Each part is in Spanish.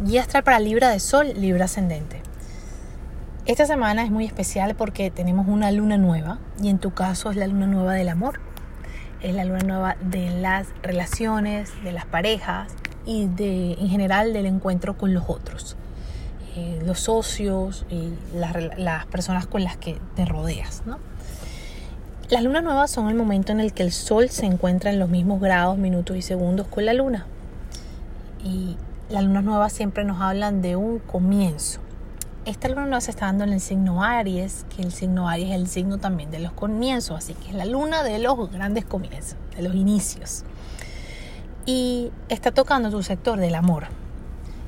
Guía astral para Libra de Sol, Libra ascendente. Esta semana es muy especial porque tenemos una luna nueva y en tu caso es la luna nueva del amor. Es la luna nueva de las relaciones, de las parejas y de, en general del encuentro con los otros, eh, los socios y las, personas con las que te rodeas. ¿no? Las lunas nuevas son el momento en el que el sol se encuentra en los mismos grados, minutos y segundos con la luna. Y las lunas nuevas siempre nos hablan de un comienzo. Esta luna nueva se está dando en el signo Aries, que el signo Aries es el signo también de los comienzos, así que es la luna de los grandes comienzos, de los inicios. Y está tocando tu sector del amor.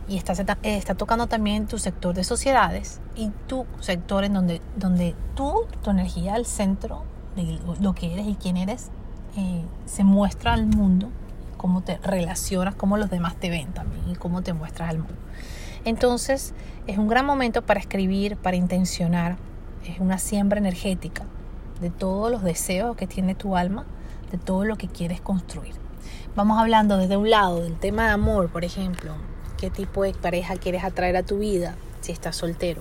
Y está, está tocando también tu sector de sociedades y tu sector en donde, donde tú, tu energía, el centro de lo que eres y quién eres, eh, se muestra al mundo cómo te relacionas, cómo los demás te ven también y cómo te muestras al mundo. Entonces es un gran momento para escribir, para intencionar, es una siembra energética de todos los deseos que tiene tu alma, de todo lo que quieres construir. Vamos hablando desde un lado del tema de amor, por ejemplo, qué tipo de pareja quieres atraer a tu vida si estás soltero,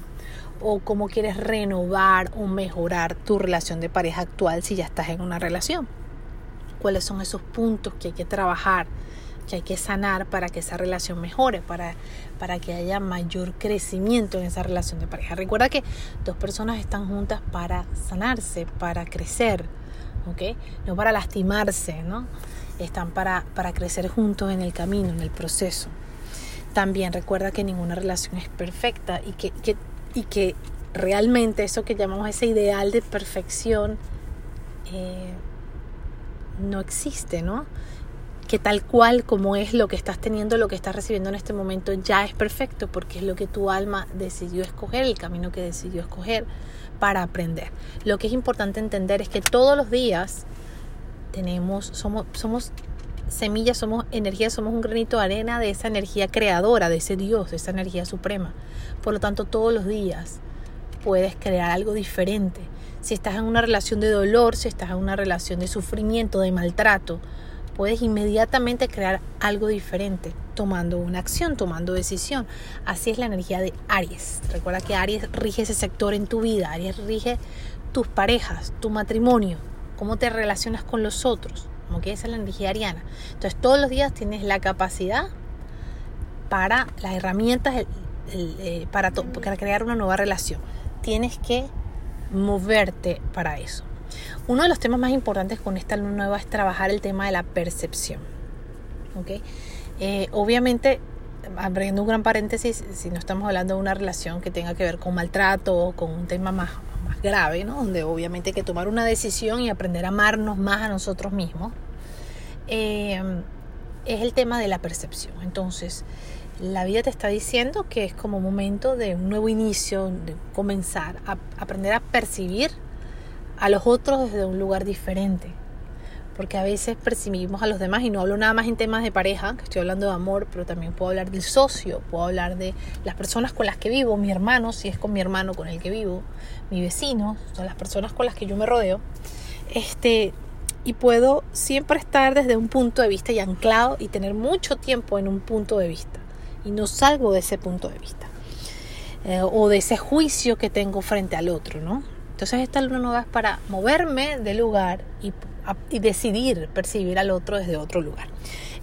o cómo quieres renovar o mejorar tu relación de pareja actual si ya estás en una relación cuáles son esos puntos que hay que trabajar, que hay que sanar para que esa relación mejore, para, para que haya mayor crecimiento en esa relación de pareja. Recuerda que dos personas están juntas para sanarse, para crecer, ¿ok? No para lastimarse, ¿no? Están para, para crecer juntos en el camino, en el proceso. También recuerda que ninguna relación es perfecta y que, que, y que realmente eso que llamamos ese ideal de perfección eh, no existe, ¿no? Que tal cual como es lo que estás teniendo, lo que estás recibiendo en este momento, ya es perfecto porque es lo que tu alma decidió escoger, el camino que decidió escoger para aprender. Lo que es importante entender es que todos los días tenemos, somos, somos semillas, somos energía, somos un granito de arena de esa energía creadora, de ese Dios, de esa energía suprema. Por lo tanto, todos los días puedes crear algo diferente si estás en una relación de dolor, si estás en una relación de sufrimiento, de maltrato, puedes inmediatamente crear algo diferente, tomando una acción, tomando decisión. Así es la energía de Aries. Recuerda que Aries rige ese sector en tu vida, Aries rige tus parejas, tu matrimonio, cómo te relacionas con los otros, como que esa es la energía ariana. Entonces todos los días tienes la capacidad para las herramientas eh, para, para crear una nueva relación. Tienes que moverte para eso. Uno de los temas más importantes con esta luna nueva es trabajar el tema de la percepción. ¿okay? Eh, obviamente, abriendo un gran paréntesis, si no estamos hablando de una relación que tenga que ver con maltrato o con un tema más, más grave, ¿no? donde obviamente hay que tomar una decisión y aprender a amarnos más a nosotros mismos, eh, es el tema de la percepción. Entonces, la vida te está diciendo que es como momento de un nuevo inicio, de comenzar a aprender a percibir a los otros desde un lugar diferente. Porque a veces percibimos a los demás, y no hablo nada más en temas de pareja, que estoy hablando de amor, pero también puedo hablar del socio, puedo hablar de las personas con las que vivo, mi hermano, si es con mi hermano con el que vivo, mi vecino, son las personas con las que yo me rodeo. Este, y puedo siempre estar desde un punto de vista y anclado y tener mucho tiempo en un punto de vista y no salgo de ese punto de vista eh, o de ese juicio que tengo frente al otro, ¿no? Entonces esta luna nueva es para moverme del lugar y, y, decidir percibir al otro desde otro lugar.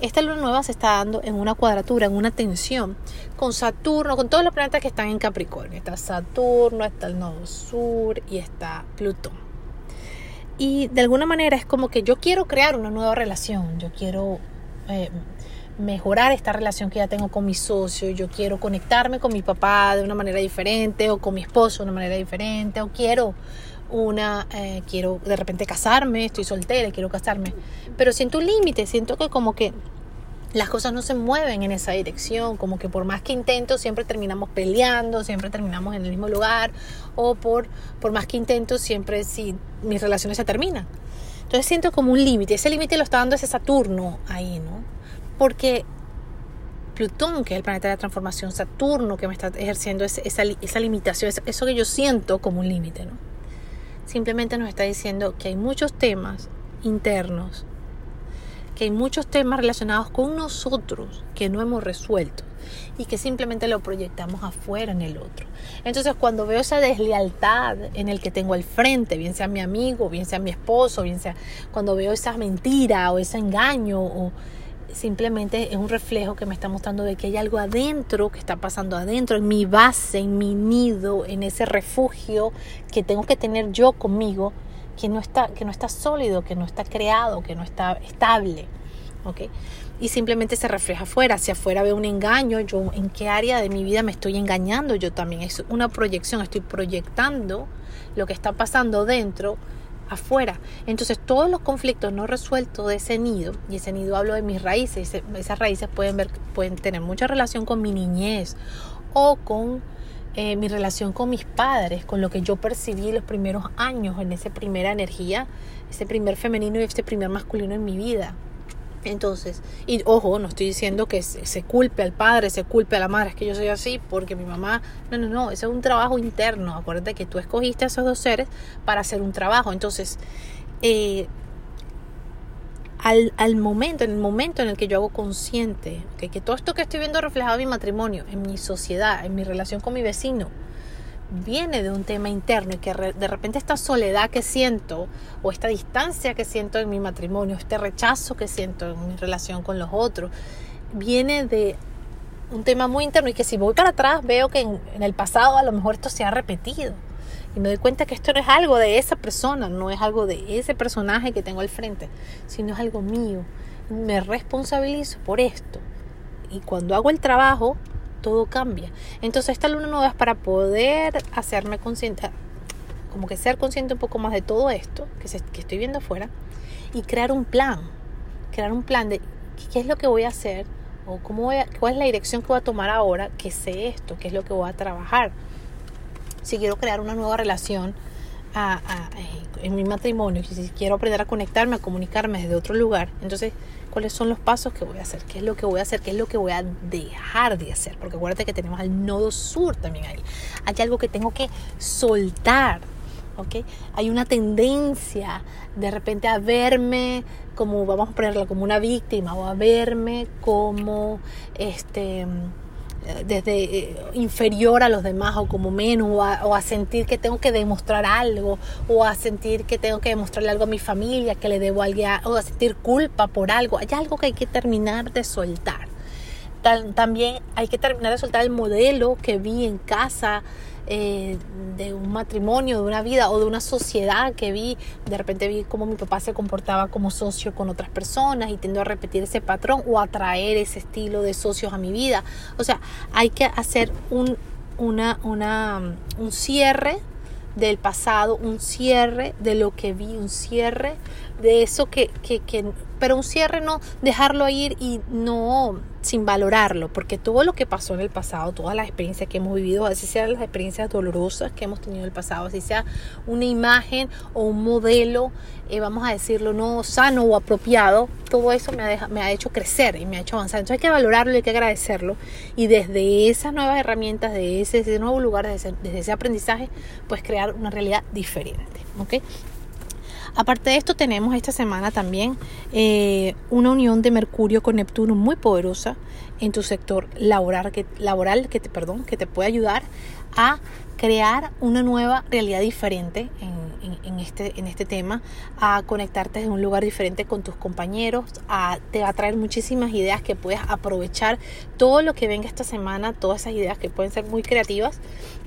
Esta luna nueva se está dando en una cuadratura, en una tensión con Saturno, con todos los planetas que están en Capricornio. Está Saturno, está el nodo sur y está Plutón. Y de alguna manera es como que yo quiero crear una nueva relación, yo quiero eh, mejorar esta relación que ya tengo con mi socio, yo quiero conectarme con mi papá de una manera diferente o con mi esposo de una manera diferente o quiero una, eh, quiero de repente casarme, estoy soltera, quiero casarme, pero siento un límite, siento que como que las cosas no se mueven en esa dirección, como que por más que intento siempre terminamos peleando, siempre terminamos en el mismo lugar o por, por más que intento siempre si mis relaciones se terminan. Entonces siento como un límite, ese límite lo está dando ese Saturno ahí, ¿no? Porque Plutón, que es el planeta de la transformación, Saturno, que me está ejerciendo esa, esa limitación, eso que yo siento como un límite, ¿no? Simplemente nos está diciendo que hay muchos temas internos que hay muchos temas relacionados con nosotros que no hemos resuelto y que simplemente lo proyectamos afuera en el otro. Entonces cuando veo esa deslealtad en el que tengo al frente, bien sea mi amigo, bien sea mi esposo, bien sea cuando veo esa mentira o ese engaño o simplemente es un reflejo que me está mostrando de que hay algo adentro que está pasando adentro, en mi base, en mi nido, en ese refugio que tengo que tener yo conmigo, que no está, que no está sólido, que no está creado, que no está estable. ¿okay? Y simplemente se refleja afuera. Si afuera veo un engaño, yo en qué área de mi vida me estoy engañando yo también. Es una proyección, estoy proyectando lo que está pasando dentro afuera. Entonces todos los conflictos no resueltos de ese nido, y ese nido hablo de mis raíces, esas raíces pueden, ver, pueden tener mucha relación con mi niñez o con eh, mi relación con mis padres, con lo que yo percibí los primeros años en esa primera energía, ese primer femenino y este primer masculino en mi vida. Entonces, y ojo, no estoy diciendo que se, culpe al padre, se culpe a la madre, es que yo soy así porque mi mamá, no, no, no, ese es un trabajo interno. Acuérdate que tú escogiste a esos dos seres para hacer un trabajo. Entonces, eh, al, al, momento, en el momento en el que yo hago consciente que todo esto que estoy viendo reflejado en mi matrimonio, en mi sociedad, en mi relación con mi vecino, viene de un tema interno y que de repente esta soledad que siento o esta distancia que siento en mi matrimonio, este rechazo que siento en mi relación con los otros, viene de un tema muy interno y que si voy para atrás veo que en, el pasado a lo mejor esto se ha repetido y me doy cuenta que esto no es algo de esa persona, no es algo de ese personaje que tengo al frente, sino es algo mío. Me responsabilizo por esto y cuando hago el trabajo todo cambia. Entonces esta luna nueva es para poder hacerme consciente, como que ser consciente un poco más de todo esto que, estoy viendo afuera y crear un plan, crear un plan de qué es lo que voy a hacer o cómo cuál es la dirección que voy a tomar ahora que sé esto, qué es lo que voy a trabajar. Si quiero crear una nueva relación en mi matrimonio, si quiero aprender a conectarme, a comunicarme desde otro lugar, entonces cuáles son los pasos que voy a hacer, qué es lo que voy a hacer, qué es lo que voy a dejar de hacer, porque acuérdate que tenemos al nodo sur también ahí. Hay algo que tengo que soltar, ¿ok? Hay una tendencia de repente a verme como, vamos a ponerlo, como una víctima o a verme como, este desde eh, inferior a los demás o como menos o a, sentir que tengo que demostrar algo o a sentir que tengo que demostrarle algo a mi familia que le debo a alguien o a sentir culpa por algo. Hay algo que hay que terminar de soltar. También hay que terminar de soltar el modelo que vi en casa eh, de un matrimonio, de una vida o de una sociedad que vi, de repente vi cómo mi papá se comportaba como socio con otras personas y tiendo a repetir ese patrón o a traer ese estilo de socios a mi vida. O sea, hay que hacer un, una, una, un cierre del pasado, un cierre de lo que vi, un cierre de eso que, que, que pero un cierre no dejarlo ir y no sin valorarlo, porque todo lo que pasó en el pasado, todas las experiencias que hemos vivido, así sean las experiencias dolorosas que hemos tenido en el pasado, así sea una imagen o un modelo, eh, vamos a decirlo, no sano o apropiado, todo eso me ha, me ha hecho crecer y me ha hecho avanzar. Entonces hay que valorarlo y hay que agradecerlo y desde esas nuevas herramientas, de ese, nuevo lugar, desde ese, aprendizaje, pues crear una realidad diferente. Aparte de esto, tenemos esta semana también eh, una unión de Mercurio con Neptuno muy poderosa en tu sector laboral que, laboral, que, te, perdón, que te puede ayudar a crear una nueva realidad diferente en, este, en este tema, a conectarte en un lugar diferente con tus compañeros, a, te va a traer muchísimas ideas que puedes aprovechar todo lo que venga esta semana, todas esas ideas que pueden ser muy creativas,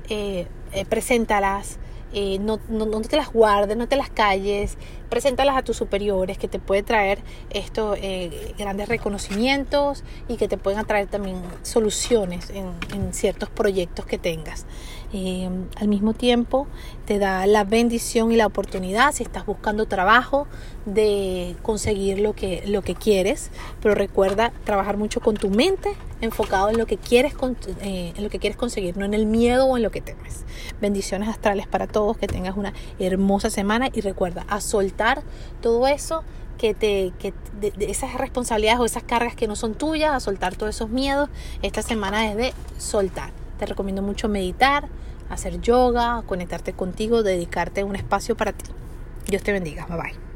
eh, eh, preséntalas eh, no, no, te las guardes, no te las calles, preséntalas a tus superiores que te puede traer estos eh, grandes reconocimientos y que te pueden traer también soluciones en, en ciertos proyectos que tengas. Eh, al mismo tiempo te da la bendición y la oportunidad si estás buscando trabajo de conseguir lo que, lo que quieres, pero recuerda trabajar mucho con tu mente enfocado en lo que quieres eh, en lo que quieres conseguir, no en el miedo o en lo que temes. Bendiciones astrales para todos, que tengas una hermosa semana y recuerda a soltar todo eso que te que de, esas responsabilidades o esas cargas que no son tuyas, a soltar todos esos miedos. Esta semana es de soltar. Te recomiendo mucho meditar, hacer yoga, conectarte contigo, dedicarte un espacio para ti. Dios te bendiga. Bye bye.